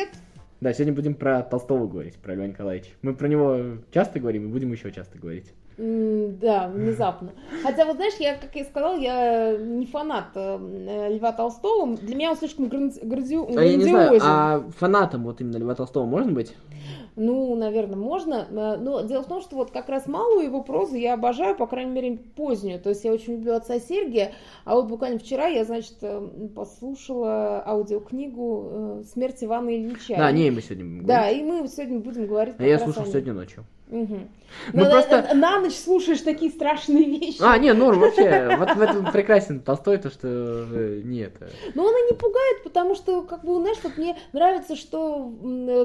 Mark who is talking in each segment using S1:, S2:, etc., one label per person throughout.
S1: привет.
S2: Да, сегодня будем про Толстого говорить, про Льва Николаевича. Мы про него часто говорим и будем еще часто говорить.
S1: Да, внезапно. Хотя, вот знаешь, я, как я сказала, я не фанат э, Льва Толстого. Для меня он слишком грандиозен.
S2: А я не знаю, а фанатом вот именно Льва Толстого можно быть?
S1: Ну, наверное, можно. Э, но дело в том, что вот как раз малую его прозу я обожаю, по крайней мере, позднюю. То есть я очень люблю отца Сергия. А вот буквально вчера я, значит, э, послушала аудиокнигу «Смерть Ивана Ильича».
S2: Да, о ней мы сегодня будем
S1: Да, и мы сегодня будем говорить.
S2: А я слушал сегодня ночью.
S1: Угу. Мы ну, просто... на, ночь слушаешь такие страшные вещи.
S2: А, не, ну вообще, вот в этом прекрасен Толстой, то, что э, нет.
S1: Но она не пугает, потому что, как бы, знаешь, вот мне нравится, что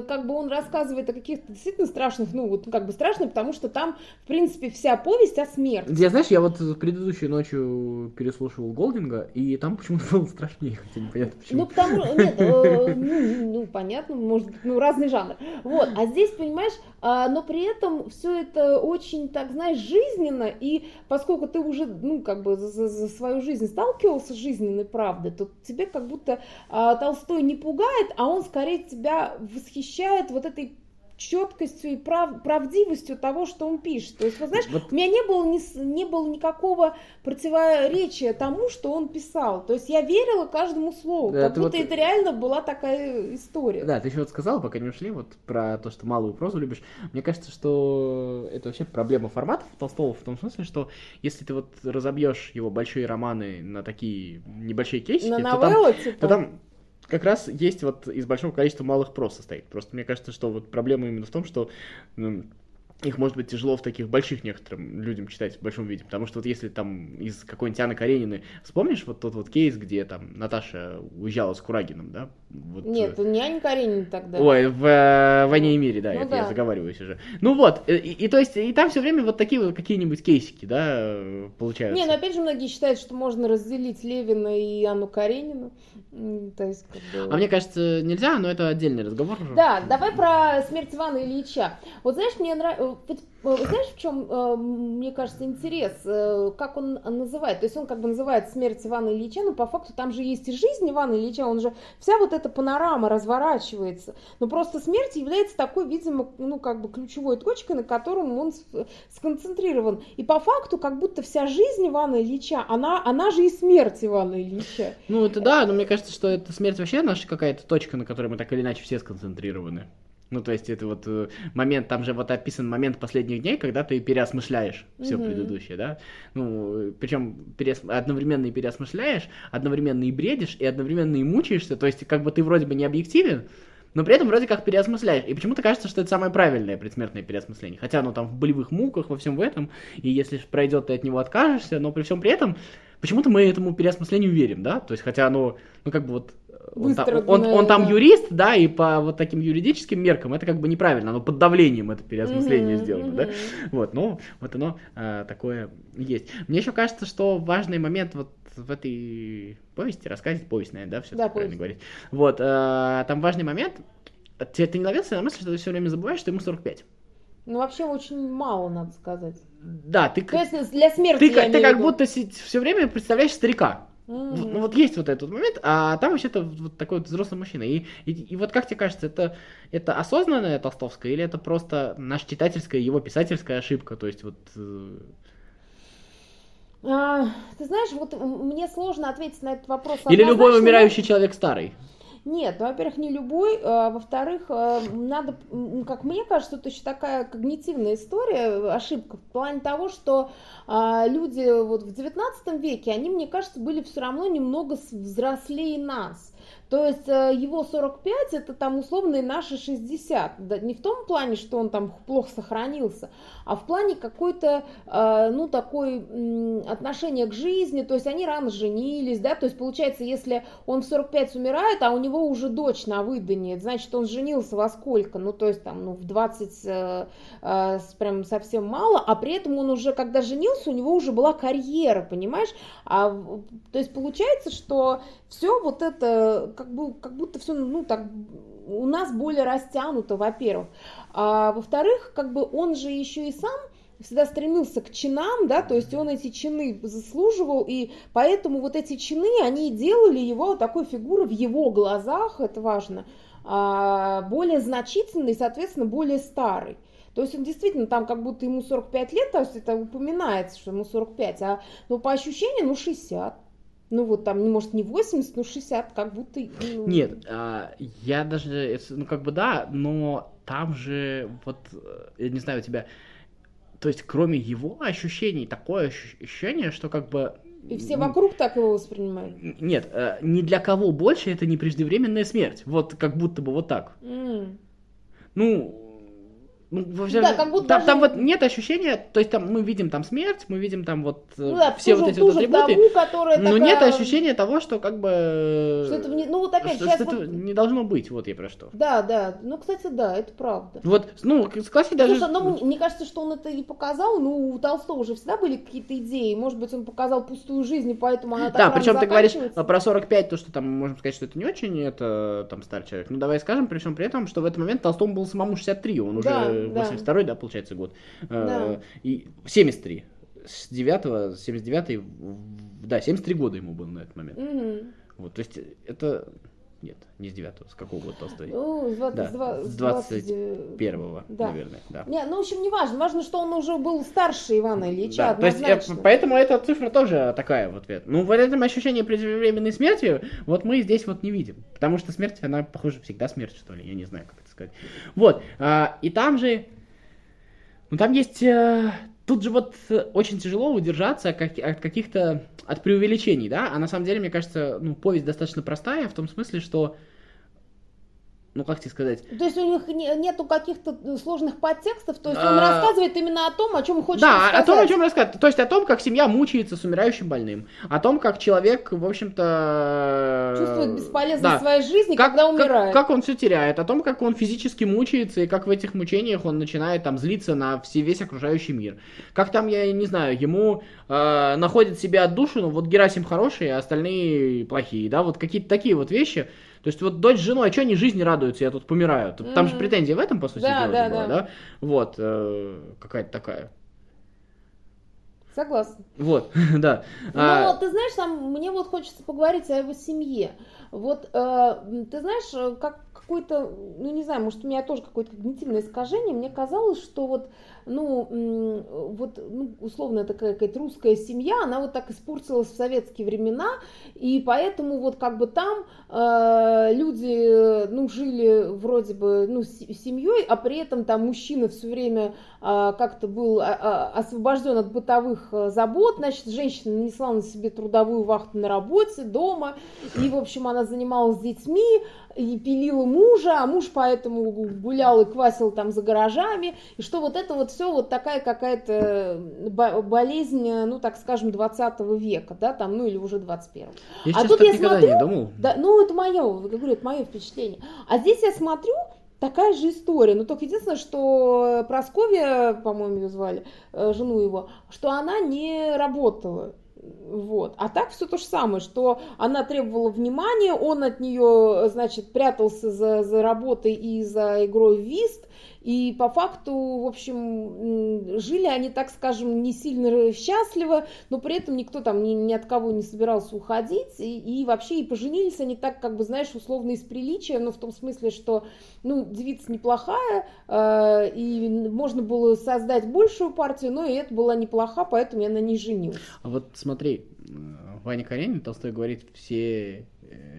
S1: как бы он рассказывает о каких-то действительно страшных, ну, вот как бы страшно, потому что там, в принципе, вся повесть о смерти.
S2: Я, знаешь, я вот предыдущей ночью переслушивал Голдинга, и там почему-то было страшнее, хотя непонятно почему.
S1: Ну, потому, нет, э, ну, ну, понятно, может ну, разный жанр. Вот, а здесь, понимаешь, а, но при этом все это очень, так знаешь, жизненно, и поскольку ты уже, ну, как бы за, за свою жизнь сталкивался с жизненной правдой, то тебе как будто а, Толстой не пугает, а он скорее тебя восхищает вот этой четкостью и прав, правдивостью того, что он пишет. То есть, вот знаешь, вот... у меня не было, ни, не было никакого противоречия тому, что он писал. То есть я верила каждому слову, да, как будто вот... это реально была такая история.
S2: Да, ты еще вот сказала, пока не ушли, вот про то, что малую прозу любишь. Мне кажется, что это вообще проблема форматов Толстого в том смысле, что если ты вот разобьешь его большие романы на такие небольшие кейсики, на новеллы, то, там, типа? то там как раз есть вот из большого количества малых прос состоит. Просто мне кажется, что вот проблема именно в том, что ну, их может быть тяжело в таких больших некоторым людям читать в большом виде, потому что вот если там из какой-нибудь Анны Карениной, вспомнишь вот тот вот кейс, где там Наташа уезжала с Курагином, да? Вот,
S1: Нет, не Анна Каренина тогда.
S2: Ой, в э, «Войне и мире», да, ну, это да. я заговариваюсь уже. Ну вот, и, и, и то есть, и там все время вот такие вот какие-нибудь кейсики, да, получаются.
S1: Не, ну опять же многие считают, что можно разделить Левина и Анну Каренину. То есть, как
S2: бы... А мне кажется, нельзя, но это отдельный разговор.
S1: Да, давай про смерть Ивана Ильича. Вот знаешь, мне нравится Э, знаешь, в чем, э, мне кажется, интерес, э, как он называет? То есть он как бы называет смерть Ивана Ильича, но по факту там же есть и жизнь Ивана Ильича, он же, вся вот эта панорама разворачивается. Но просто смерть является такой, видимо, ну как бы ключевой точкой, на котором он сконцентрирован. И по факту как будто вся жизнь Ивана Ильича, она, она же и смерть Ивана Ильича.
S2: Ну это да, но мне кажется, что это смерть вообще наша какая-то точка, на которой мы так или иначе все сконцентрированы. Ну, то есть это вот э, момент, там же вот описан момент последних дней, когда ты переосмышляешь все mm-hmm. предыдущее, да. Ну, причем переос... одновременно и переосмышляешь, одновременно и бредишь, и одновременно и мучаешься. То есть, как бы ты вроде бы не объективен, но при этом вроде как переосмысляешь. И почему-то кажется, что это самое правильное предсмертное переосмысление. Хотя оно там в болевых муках, во всем в этом, и если пройдет, ты от него откажешься, но при всем при этом почему-то мы этому переосмыслению верим, да? То есть, хотя оно, ну, как бы вот он, там, он, он там юрист, да, и по вот таким юридическим меркам это как бы неправильно, но под давлением это переосмысление mm-hmm, сделано, mm-hmm. да, вот, ну, вот оно а, такое есть. Мне еще кажется, что важный момент вот в этой повести, рассказе, повесть, наверное, да, все да, правильно говорить, вот, а, там важный момент, ты, ты не ловился на мысль, что ты все время забываешь, что ему 45?
S1: Ну, вообще очень мало, надо сказать.
S2: Да, ты...
S1: То есть для смерти
S2: Ты, ты как будто все время представляешь старика. Mm-hmm. Ну вот есть вот этот момент, а там вообще-то вот такой вот взрослый мужчина. И, и, и вот как тебе кажется, это, это осознанная толстовская или это просто наша читательская, его писательская ошибка? То есть вот... Э...
S1: А, ты знаешь, вот мне сложно ответить на этот вопрос.
S2: Или любой умирающий человек старый?
S1: Нет, ну, во-первых, не любой, а, во-вторых, а, надо, как мне кажется, это еще такая когнитивная история, ошибка в плане того, что а, люди вот в 19 веке, они, мне кажется, были все равно немного взрослее нас. То есть э, его 45 это там условные наши 60. Да, не в том плане, что он там плохо сохранился, а в плане какой-то, э, ну, такой отношения к жизни. То есть они рано женились, да, то есть получается, если он в 45 умирает, а у него уже дочь на выдании, значит, он женился во сколько? Ну, то есть там, ну, в 20 э, прям совсем мало, а при этом он уже, когда женился, у него уже была карьера, понимаешь? А, то есть получается, что все вот это как, бы, как будто все, ну, так, у нас более растянуто, во-первых. А во-вторых, как бы он же еще и сам всегда стремился к чинам, да, то есть он эти чины заслуживал, и поэтому вот эти чины, они делали его такой фигурой в его глазах, это важно, а, более значительный, соответственно, более старый. То есть он действительно там как будто ему 45 лет, то есть это упоминается, что ему 45, а ну, по ощущениям, ну 60. Ну вот там, может, не 80, но 60, как будто... Ну...
S2: Нет, а, я даже, ну как бы да, но там же, вот, э, я не знаю, у тебя, то есть кроме его ощущений, такое ощущение, что как бы
S1: и все вокруг так его воспринимают?
S2: Нет, э, ни для кого больше это не преждевременная смерть. Вот как будто бы вот так. Mm. Ну, ну, вообще, да, как будто там, даже... там вот нет ощущения, то есть там мы видим там смерть, мы видим там вот э, ну, да, все ту вот эти вот атрибуты, которая но такая... нет ощущения того, что как бы... Что это, ну вот опять, что, сейчас что вот... это не должно быть, вот я про что.
S1: Да, да, ну, кстати, да, это правда.
S2: Вот, ну, согласись даже...
S1: Слушай, ну, мне кажется, что он это и показал, ну, у Толстого уже всегда были какие-то идеи, может быть, он показал пустую жизнь, и поэтому она так
S2: Да, причем ты говоришь про 45, то, что там, можем сказать, что это не очень, это там старый человек, ну, давай скажем, при всем при этом, что в этот момент Толстому был самому 63, он уже да, 82 да получается, год. Да. Э, и 73. С 9 79 да, 73 года ему было на этот момент. Угу. Вот, то есть это... Нет, не с 9 с какого года Толстой?
S1: Ну, с 20, да, с
S2: 21 да. наверное, да.
S1: Не, ну, в общем, не важно. Важно, что он уже был старше Ивана Ильича,
S2: да, То есть, поэтому эта цифра тоже такая в ответ. Ну, в этом ощущении преждевременной смерти вот мы здесь вот не видим. Потому что смерть, она, похоже, всегда смерть, что ли, я не знаю, как это сказать. Вот, а, и там же ну там есть... Э, тут же вот очень тяжело удержаться от каких-то... от преувеличений, да? А на самом деле, мне кажется, ну, повесть достаточно простая в том смысле, что ну как тебе сказать?
S1: То есть у них не, нету каких-то э, сложных подтекстов, то есть он а... рассказывает именно о том, о чем хочет
S2: да,
S1: рассказать.
S2: Да, о том, о чем рассказать. То есть о том, как семья мучается с умирающим больным, о том, как человек, в общем-то...
S1: Чувствует бесполезность да. своей жизни, как, когда умирает.
S2: Как, как он все теряет, о том, как он физически мучается, и как в этих мучениях он начинает там злиться на все, весь окружающий мир. Как там, я не знаю, ему э, находит себе отдушину, вот Герасим хороший, а остальные плохие, да, вот какие-то такие вот вещи. То есть вот дочь с женой, а что они жизни радуются, я тут помираю? Там mm-hmm. же претензия в этом, по сути да, да, была, да. да? Вот, э, какая-то такая.
S1: Согласна.
S2: Вот, да.
S1: Ну, а... ты знаешь, там, мне вот хочется поговорить о его семье. Вот, э, ты знаешь, как какой-то, ну не знаю, может у меня тоже какое-то когнитивное искажение, мне казалось, что вот ну, вот, ну, условно такая какая-то русская семья, она вот так испортилась в советские времена, и поэтому вот как бы там э, люди, ну, жили вроде бы, ну, с, семьей, а при этом там мужчина все время э, как-то был э, освобожден от бытовых э, забот, значит, женщина нанесла на себе трудовую вахту на работе, дома, и, в общем, она занималась детьми, и пилила мужа, а муж поэтому гулял и квасил там за гаражами, и что вот это вот все вот такая какая-то болезнь, ну так скажем, 20 века, да, там, ну или уже 21
S2: Я а тут я смотрю, не думал.
S1: Да, ну это мое, говорю, это мое впечатление. А здесь я смотрю, такая же история, но только единственное, что Просковья, по-моему, ее звали, э, жену его, что она не работала. Вот. А так все то же самое, что она требовала внимания, он от нее, значит, прятался за, за работой и за игрой в вист, и по факту, в общем, жили они, так скажем, не сильно счастливо, но при этом никто там ни, ни от кого не собирался уходить. И, и вообще и поженились они так, как бы, знаешь, условно из приличия, но в том смысле, что, ну, девица неплохая, э, и можно было создать большую партию, но и это была неплоха, поэтому я на ней женилась.
S2: А вот смотри, Ваня Каренин, Толстой говорит, все Э,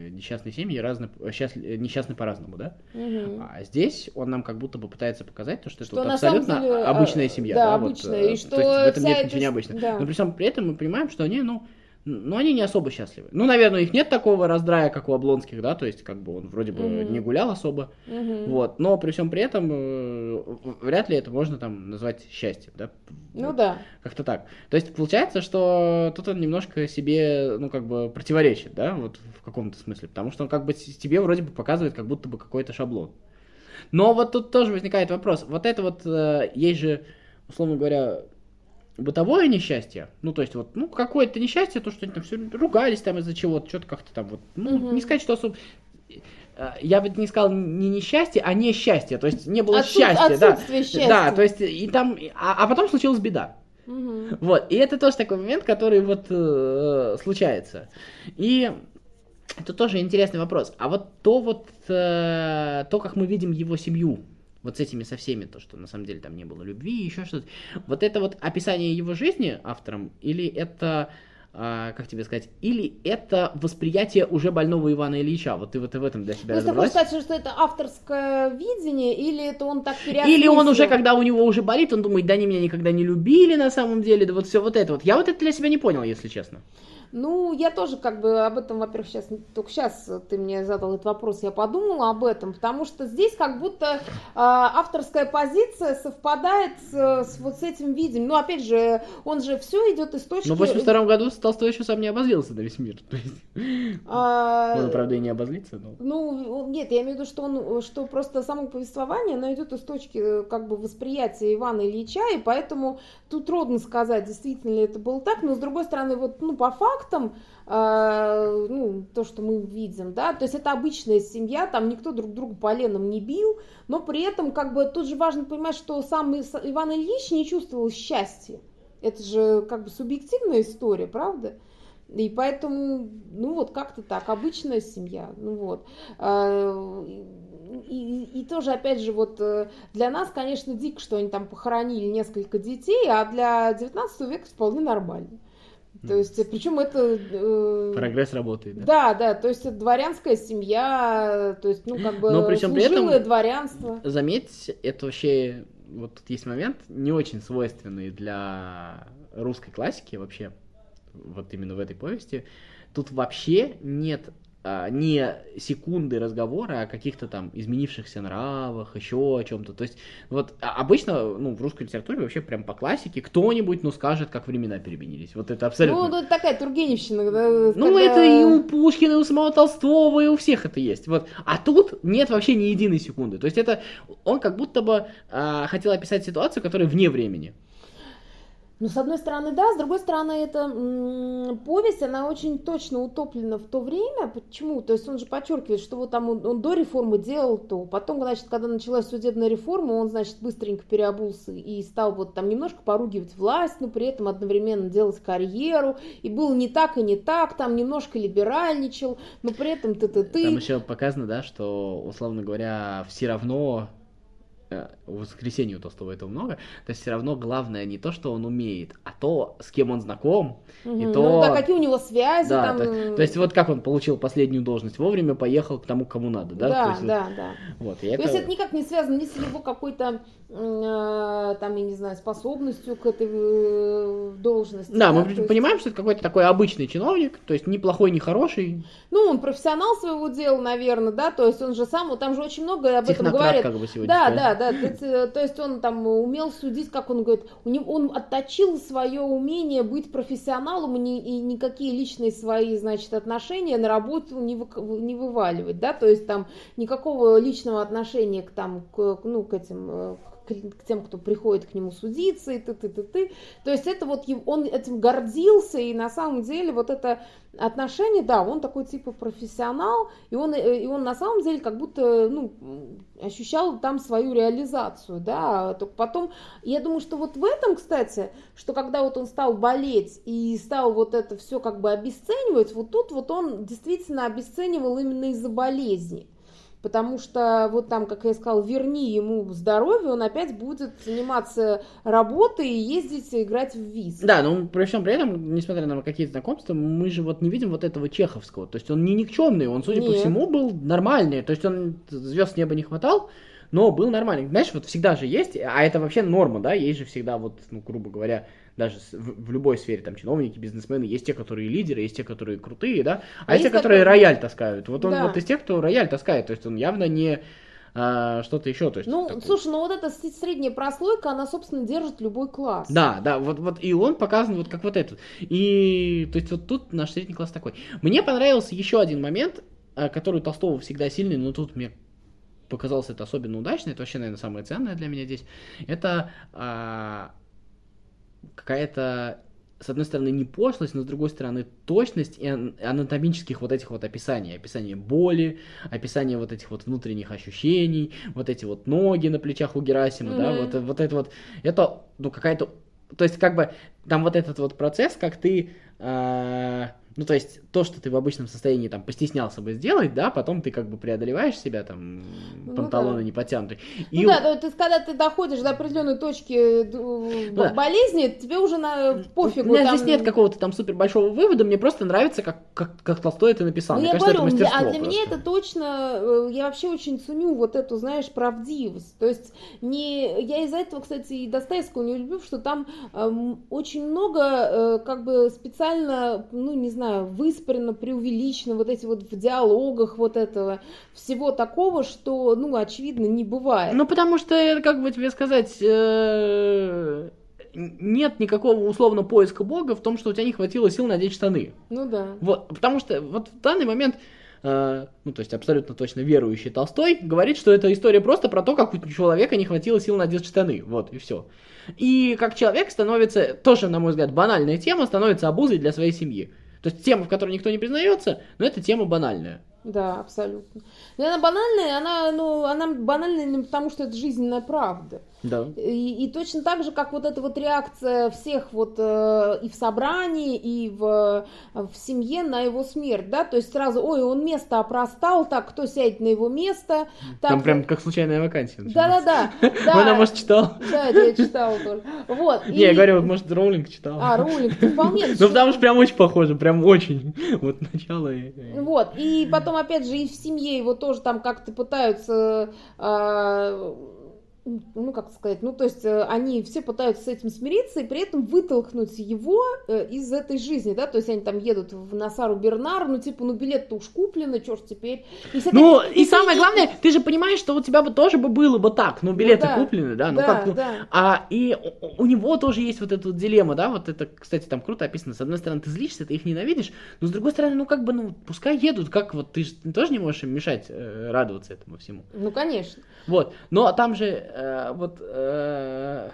S2: несчастные семьи разные, счастли, э, несчастны по-разному, да? Угу. А здесь он нам как будто бы пытается показать то, что, что это вот абсолютно деле, обычная семья,
S1: да,
S2: да
S1: обычная, вот,
S2: и
S1: что то есть в
S2: этом нет ничего необычного. Да. Но при всем при этом мы понимаем, что они, ну, но они не особо счастливы. Ну, наверное, у них нет такого раздрая, как у Облонских, да, то есть, как бы он вроде бы mm-hmm. не гулял особо, mm-hmm. вот, но при всем при этом э, вряд ли это можно там назвать счастьем, да.
S1: Ну вот, да.
S2: Как-то так. То есть, получается, что тут он немножко себе, ну, как бы противоречит, да, вот в каком-то смысле, потому что он как бы тебе вроде бы показывает как будто бы какой-то шаблон. Но вот тут тоже возникает вопрос, вот это вот, э, есть же, условно говоря, бытовое несчастье, ну, то есть, вот, ну, какое-то несчастье, то, что они там все ругались там из-за чего-то, что-то как-то там, вот, ну, угу. не сказать, что особо... Э, я бы не сказал не несчастье, а несчастье, то есть не было Отсут, счастья, да. Счастья. Да, то есть и там, а, а потом случилась беда. Угу. Вот, и это тоже такой момент, который вот э, случается. И Это тоже интересный вопрос. А вот то вот, э, то, как мы видим его семью, вот с этими со всеми, то, что на самом деле там не было любви, еще что-то. Вот это вот описание его жизни автором, или это а, как тебе сказать, или это восприятие уже больного Ивана Ильича. Вот ты вот и в этом для себя
S1: То есть ты хочешь сказать, что это авторское видение, или это он так
S2: переосмыслил? Или он уже, когда у него уже болит, он думает, да они меня никогда не любили на самом деле, да вот все вот это вот. Я вот это для себя не понял, если честно.
S1: Ну, я тоже как бы об этом, во-первых, сейчас, только сейчас ты мне задал этот вопрос, я подумала об этом, потому что здесь как будто э, авторская позиция совпадает с, с вот с этим видением. Ну, опять же, он же все идет из точки...
S2: Но в 82 году Толстой еще сам не обозлился на весь мир. А... Он, правда, и не обозлится, но...
S1: Ну, нет, я имею в виду, что, он, что просто само повествование, оно идет из точки как бы восприятия Ивана Ильича, и поэтому тут трудно сказать, действительно ли это было так, но с другой стороны, вот, ну, по факту, фактом, э, ну, то, что мы видим, да, то есть это обычная семья, там никто друг друга поленом не бил, но при этом, как бы, тут же важно понимать, что сам Иван Ильич не чувствовал счастья. Это же, как бы, субъективная история, правда? И поэтому, ну вот как-то так, обычная семья, ну вот. Э, и, и тоже, опять же, вот э, для нас, конечно, дико, что они там похоронили несколько детей, а для 19 века вполне нормально. То есть, причем это...
S2: Э, Прогресс работает,
S1: да? Да, да, то есть это дворянская семья, то есть, ну, как бы, Но причем при этом, дворянство.
S2: Заметь, это вообще, вот тут есть момент, не очень свойственный для русской классики вообще, вот именно в этой повести. Тут вообще нет не секунды разговора о каких-то там изменившихся нравах, еще о чем-то. То есть, вот а, обычно, ну, в русской литературе вообще прям по классике кто-нибудь, ну, скажет, как времена переменились. Вот это абсолютно...
S1: Ну, это такая Тургеневщина, да?
S2: Ну, когда... это и у Пушкина, и у самого Толстого, и у всех это есть. Вот. А тут нет вообще ни единой секунды. То есть это он как будто бы а, хотел описать ситуацию, которая вне времени.
S1: Ну, с одной стороны, да, с другой стороны, эта повесть, она очень точно утоплена в то время. Почему? То есть он же подчеркивает, что вот там он, он до реформы делал то, потом, значит, когда началась судебная реформа, он, значит, быстренько переобулся и стал вот там немножко поругивать власть, но при этом одновременно делать карьеру, и было не так и не так, там немножко либеральничал, но при этом ты-ты-ты.
S2: Там еще показано, да, что, условно говоря, все равно в воскресенье у Толстого этого много, то есть все равно главное не то, что он умеет, а то, с кем он знаком, угу. и то...
S1: Ну да, какие у него связи
S2: да,
S1: там...
S2: То, то есть вот как он получил последнюю должность, вовремя поехал к тому, кому надо, да?
S1: Да,
S2: то есть,
S1: да, вот, да.
S2: Вот,
S1: и то это... есть это никак не связано ни с его какой-то Э, там, я не знаю, способностью к этой э, должности.
S2: Да, да мы есть... понимаем, что это какой-то такой обычный чиновник, то есть ни плохой, ни хороший.
S1: Ну, он профессионал своего дела, наверное, да, то есть он же сам, там же очень много об этом говорит.
S2: как бы сегодня
S1: Да, да, да, то, то есть он там умел судить, как он говорит, у него, он отточил свое умение быть профессионалом и, и никакие личные свои, значит, отношения на работу не, вы, не вываливать, да, то есть там никакого личного отношения к там, к, ну, к этим э, к, тем, кто приходит к нему судиться, и ты-ты-ты-ты. То есть это вот он этим гордился, и на самом деле вот это отношение, да, он такой типа профессионал, и он, э, и он на самом деле как будто, ну, ощущал там свою реализацию, да, только потом, я думаю, что вот в этом, кстати, что когда вот он стал болеть и стал вот это все как бы обесценивать, вот тут вот он действительно обесценивал именно из-за болезни. Потому что вот там, как я сказала, верни ему здоровье, он опять будет заниматься работой и ездить играть в виз.
S2: Да, но при всем при этом, несмотря на какие-то знакомства, мы же вот не видим вот этого чеховского. То есть он не никчемный, он, судя Нет. по всему, был нормальный. То есть он звезд неба не хватал, но был нормальный. Знаешь, вот всегда же есть, а это вообще норма, да, есть же всегда вот, ну, грубо говоря, даже в, в любой сфере, там, чиновники, бизнесмены, есть те, которые лидеры, есть те, которые крутые, да, а, а есть те, которые такой... рояль таскают. Вот он да. вот из тех, кто рояль таскает, то есть он явно не а, что-то еще. То есть,
S1: ну, такой... слушай, ну вот эта средняя прослойка, она, собственно, держит любой класс.
S2: Да, да, вот, вот и он показан вот как вот этот. И, то есть, вот тут наш средний класс такой. Мне понравился еще один момент, а, который у Толстого всегда сильный, но тут мне показалось это особенно удачно, это вообще, наверное, самое ценное для меня здесь. Это а, какая-то с одной стороны, не пошлость, но с другой стороны, точность и анатомических вот этих вот описаний. Описание боли, описание вот этих вот внутренних ощущений, вот эти вот ноги на плечах у Герасима, mm-hmm. да, вот, вот это вот, это, ну, какая-то, то есть, как бы, там вот этот вот процесс, как ты, э, Ну, то есть, то, что ты в обычном состоянии там постеснялся бы сделать, да, потом ты как бы преодолеваешь себя, там,
S1: Ну
S2: панталоны
S1: да.
S2: не потянуты.
S1: Ну да, то есть когда ты доходишь до определенной точки э,
S2: Да.
S1: болезни, тебе уже на пофигу.
S2: У меня
S1: там-
S2: здесь нет какого-то там супер большого вывода, мне просто нравится, как, как, как Толстой это написал.
S1: Ну,
S2: мне
S1: я
S2: кажется,
S1: говорю,
S2: это
S1: а для меня
S2: просто.
S1: это точно, э, я вообще очень ценю вот эту, знаешь, правдивость. То есть не, я из-за этого, кстати, и Достоевского не люблю, что там эм, очень много э, как бы специально, ну не знаю, выспарено, преувеличено вот эти вот в диалогах вот этого всего такого, что, ну, очевидно, не бывает.
S2: Ну, потому что, э, как бы тебе сказать, э, нет никакого условно поиска Бога в том, что у тебя не хватило сил надеть штаны.
S1: Ну да.
S2: Вот, потому что вот в данный момент, э, ну, то есть абсолютно точно верующий Толстой говорит, что эта история просто про то, как у человека не хватило сил надеть штаны. Вот, и все. И как человек становится, тоже, на мой взгляд, банальная тема, становится обузой для своей семьи. То есть тема, в которой никто не признается, но это тема банальная.
S1: Да, абсолютно. И она банальная, она, ну, она банальная потому, что это жизненная правда.
S2: Да.
S1: И, и точно так же, как вот эта вот реакция всех вот э, и в собрании, и в, в семье на его смерть, да, то есть сразу, ой, он место опростал, так, кто сядет на его место, так,
S2: Там прям как случайная вакансия.
S1: да-да-да,
S2: Она,
S1: да,
S2: может, читал.
S1: да, я читала тоже, вот.
S2: Не, я говорю, вот, может, Роулинг читал.
S1: а, ролик, ты вполне.
S2: Ну, потому что прям очень похоже, прям очень. Вот начало и...
S1: Вот, и потом, опять же, и в семье его тоже там как-то пытаются, а, ну, как сказать, ну, то есть э, они все пытаются с этим смириться и при этом вытолкнуть его э, из этой жизни, да, то есть они там едут в Насару Бернар, ну, типа, ну, билет-то уж куплены, что ж теперь. И
S2: Ну,
S1: и
S2: и самое главное, ты же понимаешь, что у тебя бы тоже бы было бы так. Ну, билеты
S1: да.
S2: куплены, да, ну
S1: Да,
S2: как, ну,
S1: да.
S2: А и у- у него тоже есть вот эта вот дилемма, да, вот это, кстати, там круто описано. С одной стороны, ты злишься, ты их ненавидишь, но с другой стороны, ну как бы, ну, пускай едут, как вот ты же тоже не можешь им мешать э, радоваться этому всему.
S1: Ну, конечно.
S2: Вот, но там же э, вот э,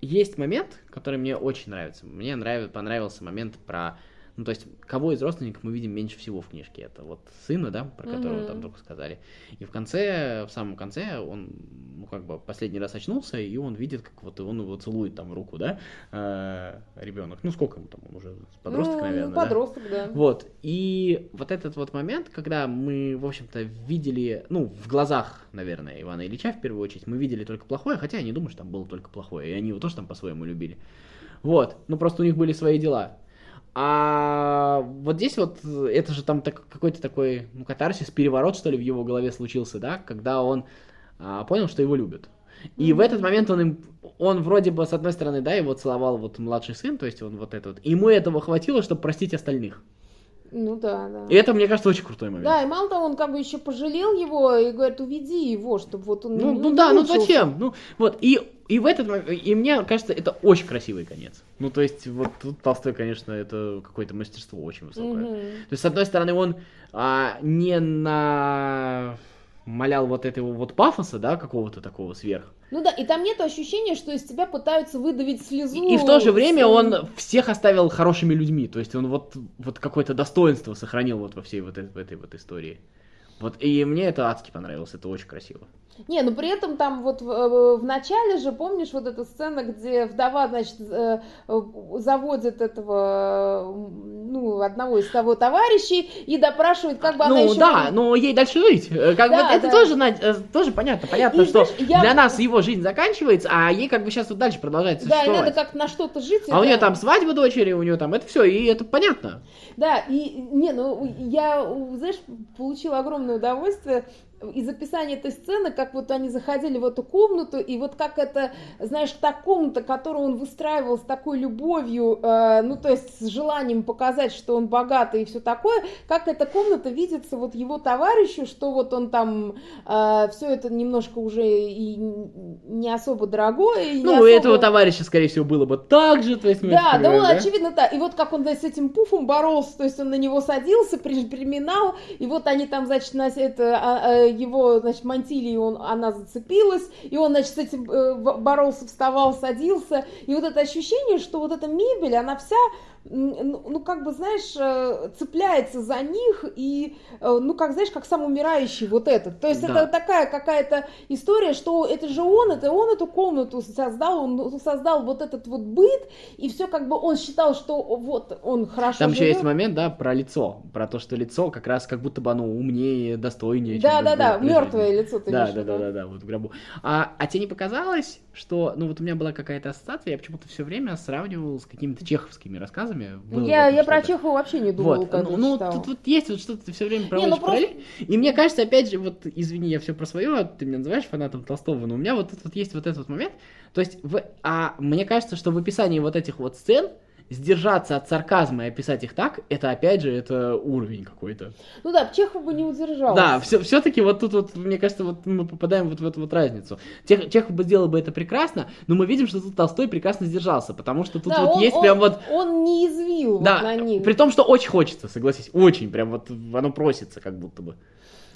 S2: есть момент, который мне очень нравится. Мне нравится, понравился момент про, ну то есть, кого из родственников мы видим меньше всего в книжке. Это вот сына, да, про которого
S1: Мгм.
S2: там только сказали. И в конце, в самом конце, он, ну как бы последний раз очнулся, и он видит, как вот он его целует там руку, да, ребенок. Ну сколько ему там, он уже подросток,
S1: ну,
S2: наверное,
S1: ну,
S2: да?
S1: подросток, да.
S2: Вот, и вот этот вот момент, когда мы, в общем-то, видели, ну, в глазах, наверное, Ивана Ильича в первую очередь, мы видели только плохое, хотя я не думаю, что там было только плохое, и они его тоже там по-своему любили. Вот, ну просто у них были свои дела. А вот здесь вот, э, это же там так- какой-то такой, ну, катарсис, переворот, что ли, в его голове случился, да, когда он понял, что его любят. И в этот момент он им, он вроде бы, с одной стороны, да, его целовал вот младший сын, то есть он вот этот, ему этого хватило, чтобы простить остальных.
S1: Ну, да, да.
S2: И это, мне кажется, очень крутой момент.
S1: Да, и мало того, он как бы еще пожалел его и говорит, уведи его, чтобы вот он
S2: Ну, ну
S1: не
S2: да, ну
S1: мучился.
S2: зачем? Ну, вот, и, и в этот момент, и мне кажется, это очень красивый конец. Ну, то есть, вот тут Толстой, конечно, это какое-то мастерство очень высокое.
S1: Мгм.
S2: То есть, с одной стороны, он а, не на малял вот этого вот пафоса, да, какого-то такого сверх.
S1: Ну да, и там нет ощущения, что из тебя пытаются выдавить слезу.
S2: И, и в то же время он всех оставил хорошими людьми. То есть он вот, вот какое-то достоинство сохранил вот во всей вот этой, этой вот истории. Вот, и мне это адски понравилось, это очень красиво.
S1: Не, ну при этом там вот в, э, в начале же, помнишь, вот эта сцена, где вдова, значит, э, заводит этого, ну, одного из того товарищей и допрашивает, как бы она
S2: ну
S1: еще...
S2: да, но ей дальше жить. Э, Как
S1: Да,
S2: бы это
S1: да.
S2: тоже, тоже понятно. Понятно,
S1: И
S2: что
S1: знаешь, я-
S2: для нас его жизнь заканчивается, а ей как бы сейчас вот дальше продолжать
S1: Да, и надо как-то на что-то жить.
S2: А у
S1: это-
S2: нее там свадьба дочери, у нее там это все, и это понятно.
S1: Да, и не, ну я, знаешь, получила огромное удовольствие из описания этой сцены, как вот они заходили в эту комнату, и вот как это, знаешь, та комната, которую он выстраивал с такой любовью, э, ну, то есть с желанием показать, что он богатый и все такое, как эта комната видится вот его товарищу, что вот он там все это немножко уже и не особо дорогое, и
S2: Ну, у
S1: особо-
S2: этого товарища, скорее всего, было бы так же, то есть
S1: да, да, он,
S2: понимаем,
S1: очевидно, да. И вот как он да, с этим пуфом боролся, то есть он на него садился, при- приминал, и вот они там, значит, на это, а, его, значит, мантилии он, она зацепилась, и он, значит, с этим э, боролся, вставал, садился, и вот это ощущение, что вот эта мебель, она вся ну, как бы, знаешь, э, цепляется за них и, э, ну, как, знаешь, как сам умирающий вот этот. То есть да. это такая какая-то история, что это же он, это он эту комнату создал, он создал вот этот вот быт, и все как бы он считал, что вот он хорошо
S2: Там
S1: живет.
S2: еще есть момент, да, про лицо, про то, что лицо как раз как будто бы оно умнее, достойнее.
S1: Да, да, да, мертвое лицо ты
S2: да, да, да, да, да, вот в гробу. А, а тебе не показалось, что, ну вот у меня была какая-то ассоциация, я почему-то все время сравнивал с какими-то чеховскими рассказами.
S1: Было я я про Чехова вообще не думала, вот. когда
S2: Ну, ну тут вот есть вот что-то ты все время проводишь не, ну, просто... И мне кажется, опять же, вот, извини, я все про свое, а ты меня называешь фанатом Толстого, но у меня вот тут вот есть вот этот вот момент, то есть, в... а мне кажется, что в описании вот этих вот сцен, сдержаться от сарказма и описать их так, это опять же, это уровень какой-то.
S1: Ну да, Чехов бы не удержался.
S2: Да, все, все-таки вот тут вот, мне кажется, вот мы попадаем вот в эту вот разницу. Тех, Чехов бы сделал бы это прекрасно, но мы видим, что тут Толстой прекрасно сдержался, потому что тут да, вот он, есть
S1: он,
S2: прям вот...
S1: Он не извил
S2: да,
S1: вот на них.
S2: при том, что очень хочется, согласись, очень, прям вот оно просится как будто бы.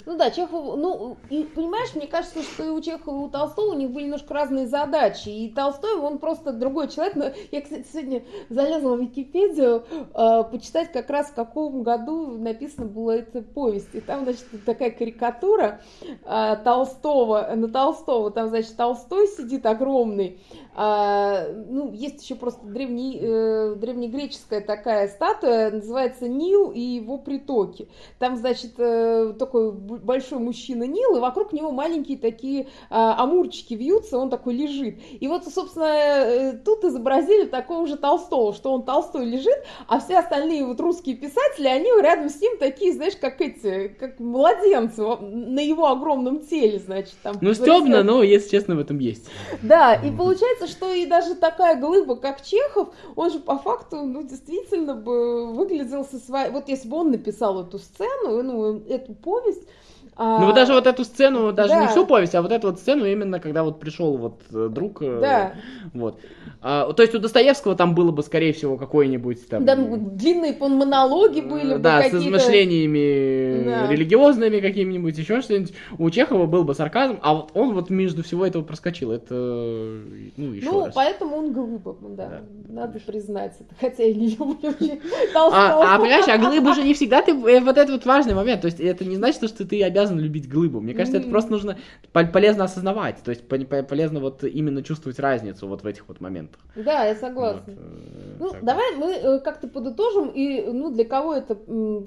S1: Ну да, Чехов, ну, и понимаешь, мне кажется, что и у Чехова, и у Толстого у них были немножко разные задачи. И Толстой, он просто другой человек. Но я, кстати, сегодня залезла в Википедию э, почитать как раз в каком году написана была эта повесть. И там, значит, такая карикатура э, Толстого, на Толстого, там, значит, Толстой сидит огромный, а, ну, есть еще просто древний, э, древнегреческая такая статуя, называется Нил и его притоки. Там, значит, э, такой большой мужчина Нил, и вокруг него маленькие такие э, амурчики вьются, он такой лежит. И вот, собственно, э, тут изобразили такого же Толстого, что он Толстой лежит, а все остальные вот русские писатели, они рядом с ним такие, знаешь, как эти, как младенцы на его огромном теле, значит. Там,
S2: ну, стебно, но, если честно, в этом есть.
S1: Да, и получается, получается, что и даже такая глыба, как Чехов, он же по факту, ну, действительно бы выглядел со своей... Вот если бы он написал эту сцену, ну, эту повесть,
S2: а, ну, вот даже вот эту сцену, даже да. не всю повесть, а вот эту вот сцену именно, когда вот пришел вот э, друг. Э, да. Вот. А, то есть у Достоевского там было бы, скорее всего, какой-нибудь там...
S1: Да, длинные монологи были бы
S2: Да, с измышлениями да. религиозными какими-нибудь, еще что-нибудь. У Чехова был бы сарказм, а вот он вот между всего этого проскочил. Это, ну, еще
S1: Ну,
S2: раз.
S1: поэтому он глыба, да. да. Надо признать это, хотя я не люблю
S2: А, а понимаешь, а глыбы же не всегда ты... Э, вот это вот важный момент. То есть это не значит, что ты обязан обязан любить глыбу. Мне кажется, mm-hmm. это просто нужно полезно осознавать. То есть полезно вот именно чувствовать разницу вот в этих вот моментах.
S1: Да, я согласна. Вот, э, ну, так. давай мы э, как-то подытожим. И, ну, для кого это,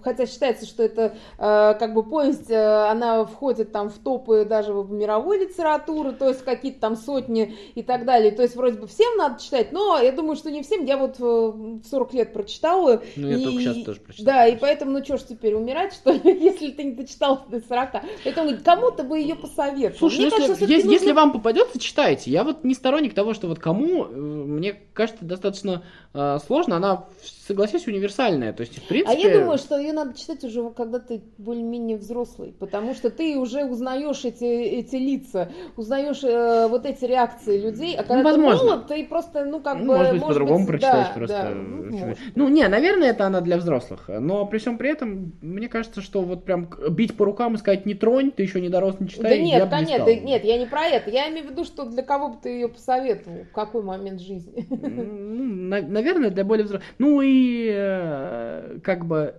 S1: хотя считается, что это э, как бы повесть, она входит там в топы даже в мировой литературы, то есть какие-то там сотни и так далее. То есть вроде бы всем надо читать, но я думаю, что не всем. Я вот в 40 лет прочитала.
S2: Ну, я и, только сейчас тоже прочитала.
S1: Да, и поэтому, ну что ж теперь, умирать, что ли, если ты не дочитал до 40? Дурака. Поэтому кому-то бы ее посоветовал.
S2: Слушай, мне ну, кажется, если, если, нужно... если вам попадется, читайте. Я вот не сторонник того, что вот кому, э, мне кажется, достаточно э, сложно. Она, согласись, универсальная. То есть, в принципе...
S1: А я думаю, что ее надо читать уже, когда ты более-менее взрослый. Потому что ты уже узнаешь эти, эти лица, узнаешь э, вот эти реакции людей. А когда ну, возможно. ты молод, ты просто, ну, как
S2: ну,
S1: бы...
S2: Может быть, по-другому прочитаешь да, просто. Да, ну, ну, не, наверное, это она для взрослых. Но при всем при этом, мне кажется, что вот прям бить по рукам и сказать, сказать, не тронь, ты еще не дорос, не читай.
S1: Да нет, да нет, да, нет, я не про это. Я имею в виду, что для кого бы ты ее посоветовал, в какой момент жизни.
S2: Ну, наверное, для более взрослых. Ну и э, как бы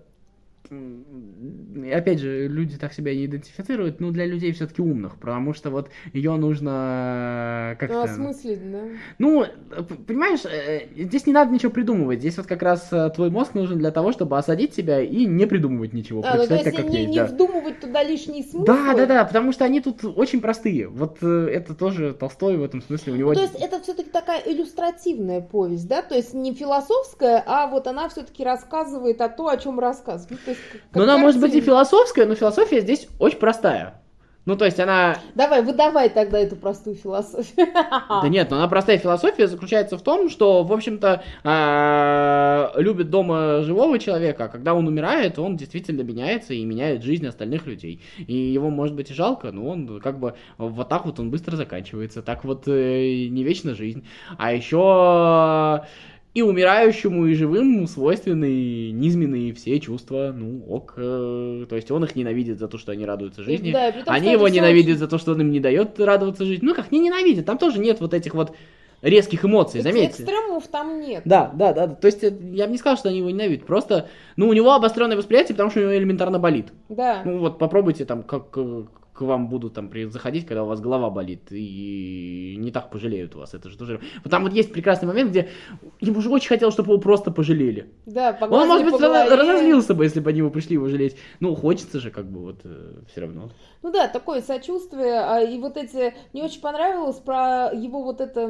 S2: опять же, люди так себя не идентифицируют, но для людей все-таки умных, потому что вот ее нужно э, как-то... Ну,
S1: осмыслить, да?
S2: Ну, понимаешь, э, здесь не надо ничего придумывать, здесь вот как раз э, твой мозг нужен для того, чтобы осадить себя и не придумывать ничего,
S1: а, ну, то есть как не, есть, не да. вдумывать туда лишние смыслы?
S2: Да, да, да, потому что они тут очень простые, вот это тоже Толстой в этом смысле, у него...
S1: Ну, то есть это все-таки такая иллюстративная повесть, да, то есть не философская, а вот она все-таки рассказывает о том, о чем рассказывает. Ну,
S2: но она может быть и философская, но философия здесь очень простая. Ну, то есть она...
S1: Давай, выдавай тогда эту простую философию.
S2: Да нет, но она простая философия заключается в том, что, в общем-то, а, любит дома живого человека, а когда он умирает, он действительно меняется и меняет жизнь остальных людей. И его, может быть, и жалко, но он как бы вот так вот он быстро заканчивается. Так вот э, не вечна жизнь. А еще и умирающему, и живым свойственны низменные все чувства. Ну, ок. Э, то есть он их ненавидит за то, что они радуются жизни. Да, том, они его ненавидят очень... за то, что он им не дает радоваться жизни. Ну, как не ненавидят, там тоже нет вот этих вот резких эмоций, заметьте.
S1: Экстремумов там нет.
S2: Да, да, да. То есть э, я бы не сказал, что они его ненавидят. Просто, ну, у него обостренное восприятие, потому что у него элементарно болит.
S1: Да.
S2: Ну вот попробуйте там, как э, к вам будут там заходить, когда у вас голова болит, и не так пожалеют вас. Это же тоже... Вот там вот есть прекрасный момент, где ему же очень хотелось, чтобы его просто пожалели.
S1: Да,
S2: Он, может быть, разозлился бы, если бы они его пришли его жалеть. Ну, хочется же, как бы, вот, все равно.
S1: Ну да, такое сочувствие, а, и вот эти, мне очень понравилось про его вот это,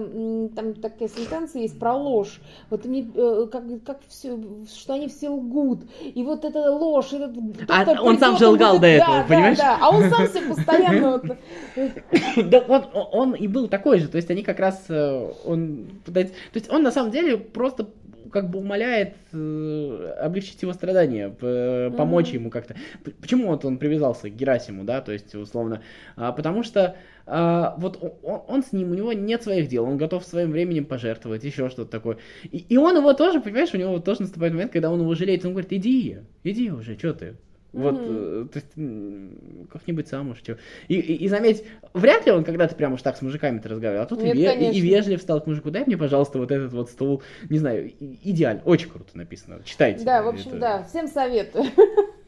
S1: там такая сентенция есть про ложь, вот мне, э, как, как все, что они все лгут, и вот эта ложь, этот,
S2: А он сам же лгал до
S1: да,
S2: этого,
S1: да,
S2: понимаешь?
S1: Да, а он сам все постоянно вот,
S2: Да, вот о- он и был такой же, то есть они как раз, э, он то есть он на самом деле просто как бы умоляет э, облегчить его страдания, п- помочь ему как-то. Почему вот он привязался к Герасиму, да, то есть условно, А, потому что а, вот он, он с ним, у него нет своих дел, он готов своим временем пожертвовать, еще что-то такое. И, и он его тоже, понимаешь, у него тоже наступает момент, когда он его жалеет, он говорит, иди, иди уже, что ты, вот, mm-hmm. то есть, как-нибудь сам уж чего. И, и, и заметь, вряд ли он когда-то прям уж так с мужиками-то разговаривал, а тут
S1: Нет,
S2: и, ве-
S1: и
S2: вежлив стал к мужику. Дай мне, пожалуйста, вот этот вот стул. Не знаю, идеально. Очень круто написано. Читайте.
S1: Да, в общем,
S2: это...
S1: да. Всем советую.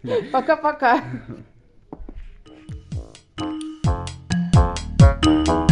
S1: Пока-пока. Yeah.